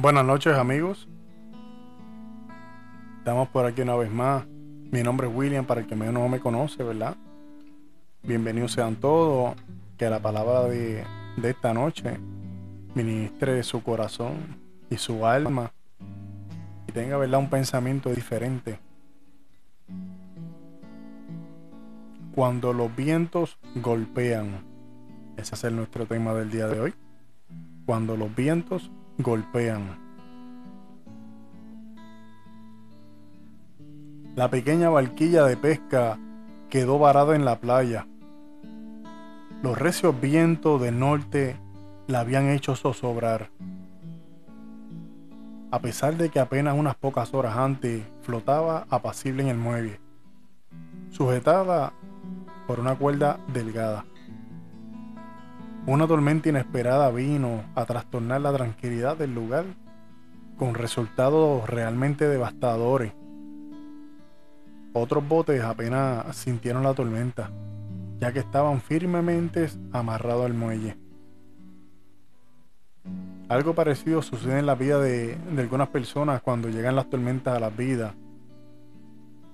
Buenas noches amigos. Estamos por aquí una vez más. Mi nombre es William para el que no me conoce, ¿verdad? Bienvenidos sean todos. Que la palabra de, de esta noche ministre su corazón y su alma y tenga, ¿verdad? Un pensamiento diferente. Cuando los vientos golpean. Ese es el nuestro tema del día de hoy. Cuando los vientos golpean. La pequeña barquilla de pesca quedó varada en la playa. Los recios vientos del norte la habían hecho zozobrar. A pesar de que apenas unas pocas horas antes flotaba apacible en el muelle, sujetada por una cuerda delgada. Una tormenta inesperada vino a trastornar la tranquilidad del lugar con resultados realmente devastadores. Otros botes apenas sintieron la tormenta, ya que estaban firmemente amarrados al muelle. Algo parecido sucede en la vida de, algunas personas cuando llegan las tormentas a la vida.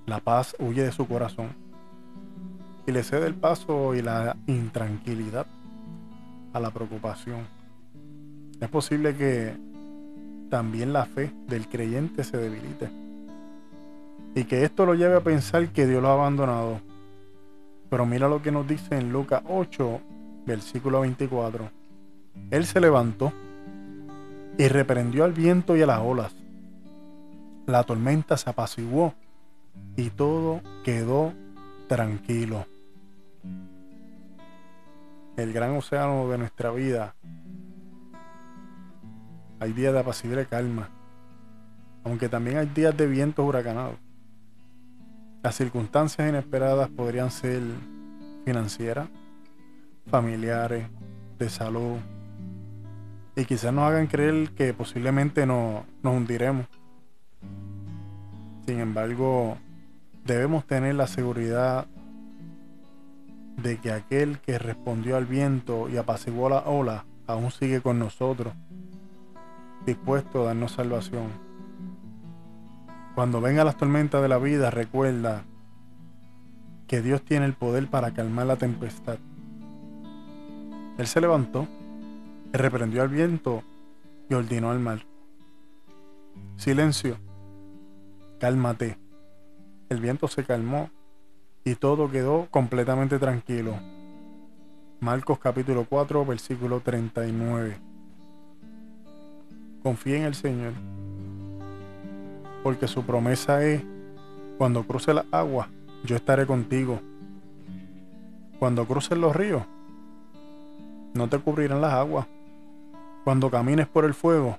La paz huye de su corazón y le cede el paso y la intranquilidad a la preocupación. Es posible que también la fe del creyente se debilite y que esto lo lleve a pensar que Dios lo ha abandonado. Pero mira lo que nos dice en Lucas 8, versículo 24. Él se levantó y reprendió al viento y a las olas. La tormenta se apaciguó y todo quedó tranquilo el gran océano de nuestra vida, hay días de apacible calma, aunque también hay días de vientos huracanados. Las circunstancias inesperadas podrían ser financieras, familiares, de salud, y quizás nos hagan creer que posiblemente no, nos hundiremos. Sin embargo, debemos tener la seguridad de que aquel que respondió al viento y apaciguó la ola aún sigue con nosotros, dispuesto a darnos salvación. Cuando vengan las tormentas de la vida, recuerda que Dios tiene el poder para calmar la tempestad. Él se levantó, reprendió al viento y ordenó al mar. Silencio, cálmate. El viento se calmó y todo quedó completamente tranquilo. Marcos capítulo 4, versículo 39. Confía en el Señor, porque su promesa es, cuando cruce la agua, yo estaré contigo. Cuando cruces los ríos, no te cubrirán las aguas. Cuando camines por el fuego,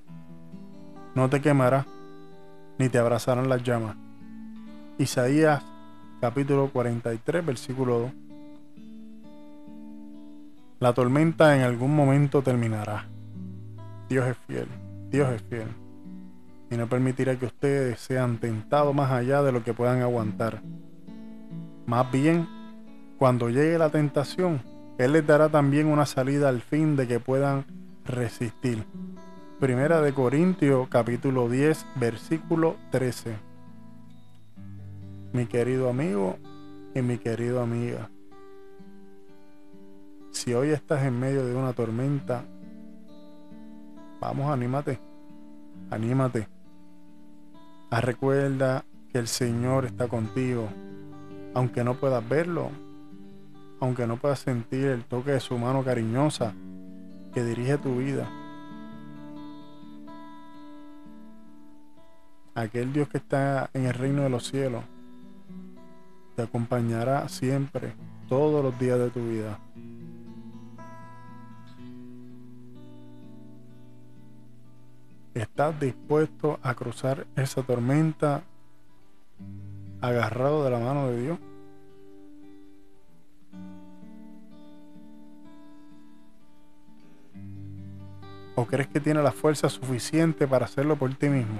no te quemará, ni te abrazarán las llamas. Isaías capítulo 43, versículo 2. La tormenta en algún momento terminará. Dios es fiel, Dios es fiel. Y no permitirá que ustedes sean tentados más allá de lo que puedan aguantar. Más bien, cuando llegue la tentación, Él les dará también una salida al fin de que puedan resistir. Primera de Corintios capítulo 10 versículo 13 mi querido amigo y mi querido amiga. Si hoy estás en medio de una tormenta, vamos, anímate, anímate. Recuerda que el Señor está contigo, aunque no puedas verlo, aunque no puedas sentir el toque de su mano cariñosa que dirige tu vida. Aquel Dios que está en el reino de los cielos te acompañará siempre, todos los días de tu vida. ¿Estás dispuesto a cruzar esa tormenta agarrado de la mano de Dios? ¿O crees que tiene la fuerza suficiente para hacerlo por ti mismo?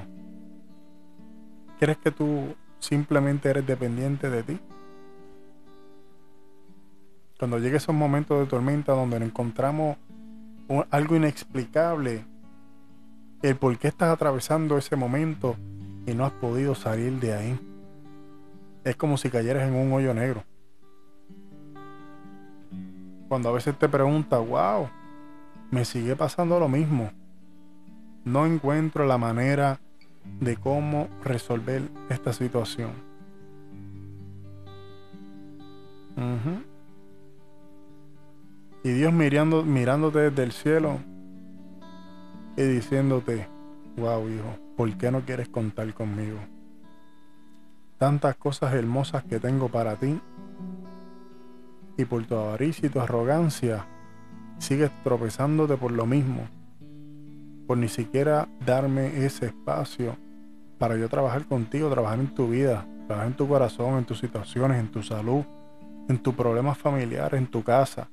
¿Crees que tú simplemente eres dependiente de ti. Cuando llegue esos momentos de tormenta donde encontramos algo inexplicable el por qué estás atravesando ese momento y no has podido salir de ahí. Es como si cayeras en un hoyo negro. Cuando a veces te preguntas, wow, me sigue pasando lo mismo. No encuentro la manera de cómo resolver esta situación. Y Dios mirando, mirándote desde el cielo y diciéndote, wow hijo, ¿por qué no quieres contar conmigo? Tantas cosas hermosas que tengo para ti y por tu avaricia y tu arrogancia sigues tropezándote por lo mismo, por ni siquiera darme ese espacio para yo trabajar contigo, trabajar en tu vida, trabajar en tu corazón, en tus situaciones, en tu salud, en tus problemas familiares, en tu casa.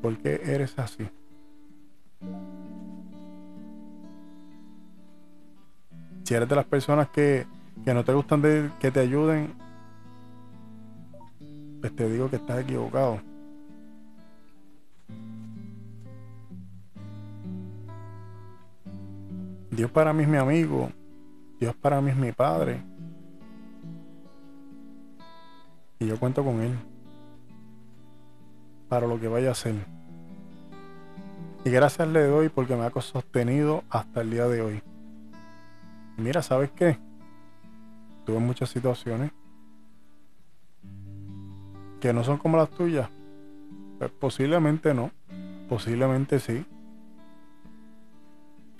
¿Por qué eres así? Si eres de las personas que, que no te gustan de, que te ayuden, pues te digo que estás equivocado. Dios para mí es mi amigo, Dios para mí es mi padre. Y yo cuento con Él para lo que vaya a hacer. Y gracias le doy porque me ha sostenido hasta el día de hoy. mira, ¿sabes qué? Tuve muchas situaciones que no son como las tuyas. Pues posiblemente no, posiblemente sí.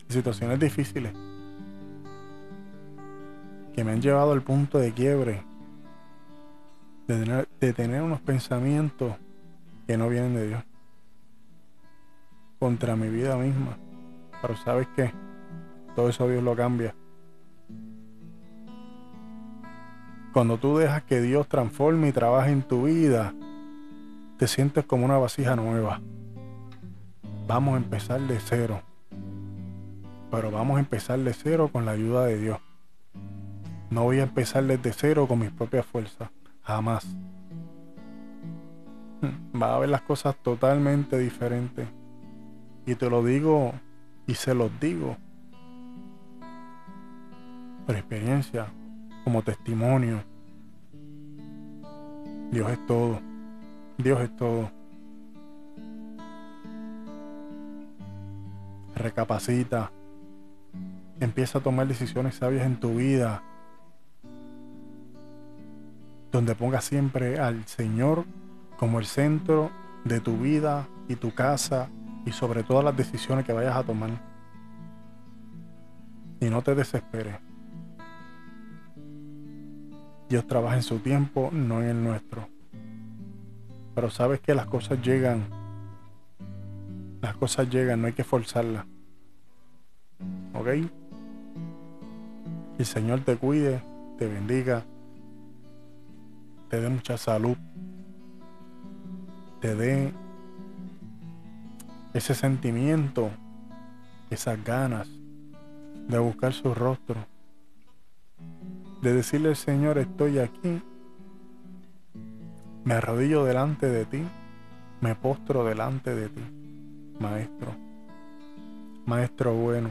Situaciones difíciles que me han llevado al punto de quiebre, de tener unos pensamientos que no vienen de Dios. Contra mi vida misma. Pero sabes qué? Todo eso Dios lo cambia. Cuando tú dejas que Dios transforme y trabaje en tu vida, te sientes como una vasija nueva. Vamos a empezar de cero. Pero vamos a empezar de cero con la ayuda de Dios. No voy a empezar desde cero con mis propias fuerzas. Jamás. Va a ver las cosas totalmente diferentes. Y te lo digo y se los digo. Por experiencia, como testimonio. Dios es todo. Dios es todo. Recapacita. Empieza a tomar decisiones sabias en tu vida. Donde ponga siempre al Señor como el centro de tu vida y tu casa y sobre todas las decisiones que vayas a tomar. Y no te desesperes. Dios trabaja en su tiempo, no en el nuestro. Pero sabes que las cosas llegan. Las cosas llegan, no hay que forzarlas. ¿Ok? El Señor te cuide, te bendiga, te dé mucha salud te dé ese sentimiento, esas ganas de buscar su rostro, de decirle al Señor, estoy aquí, me arrodillo delante de ti, me postro delante de ti, Maestro, Maestro bueno,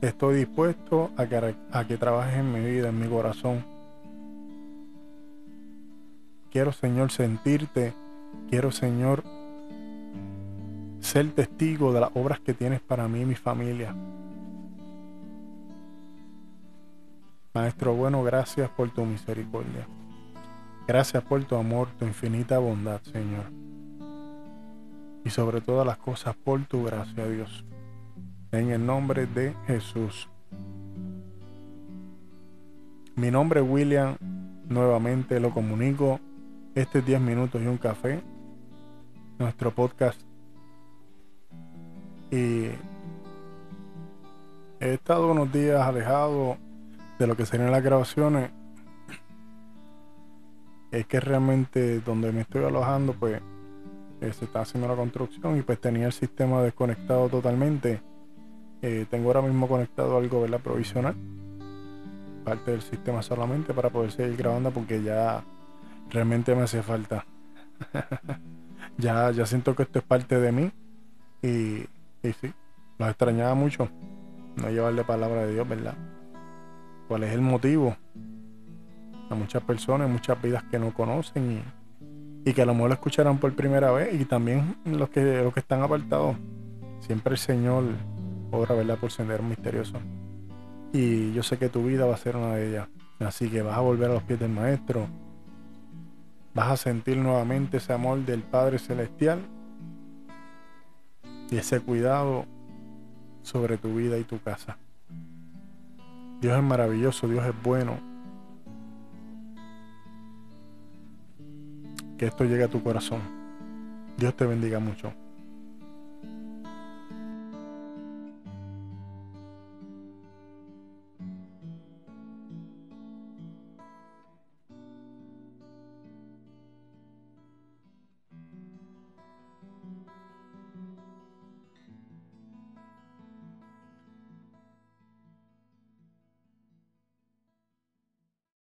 estoy dispuesto a que, a que trabajes en mi vida, en mi corazón. Quiero, Señor, sentirte Quiero, Señor, ser testigo de las obras que tienes para mí y mi familia. Maestro bueno, gracias por tu misericordia. Gracias por tu amor, tu infinita bondad, Señor. Y sobre todas las cosas, por tu gracia, Dios. En el nombre de Jesús. Mi nombre es William. Nuevamente lo comunico este es 10 minutos y un café, nuestro podcast. Y he estado unos días alejado de lo que serían las grabaciones. Es que realmente donde me estoy alojando, pues eh, se está haciendo la construcción y pues tenía el sistema desconectado totalmente. Eh, tengo ahora mismo conectado algo la provisional, parte del sistema solamente para poder seguir grabando porque ya realmente me hace falta. ya, ya siento que esto es parte de mí y, y sí, los extrañaba mucho no llevarle palabra de Dios, ¿verdad? ¿Cuál es el motivo? A muchas personas, muchas vidas que no conocen y, y que a lo mejor lo escucharán por primera vez y también los que, los que están apartados. Siempre el Señor obra, ¿verdad? Por sendero misterioso. Y yo sé que tu vida va a ser una de ellas. Así que vas a volver a los pies del Maestro. Vas a sentir nuevamente ese amor del Padre Celestial y ese cuidado sobre tu vida y tu casa. Dios es maravilloso, Dios es bueno. Que esto llegue a tu corazón. Dios te bendiga mucho.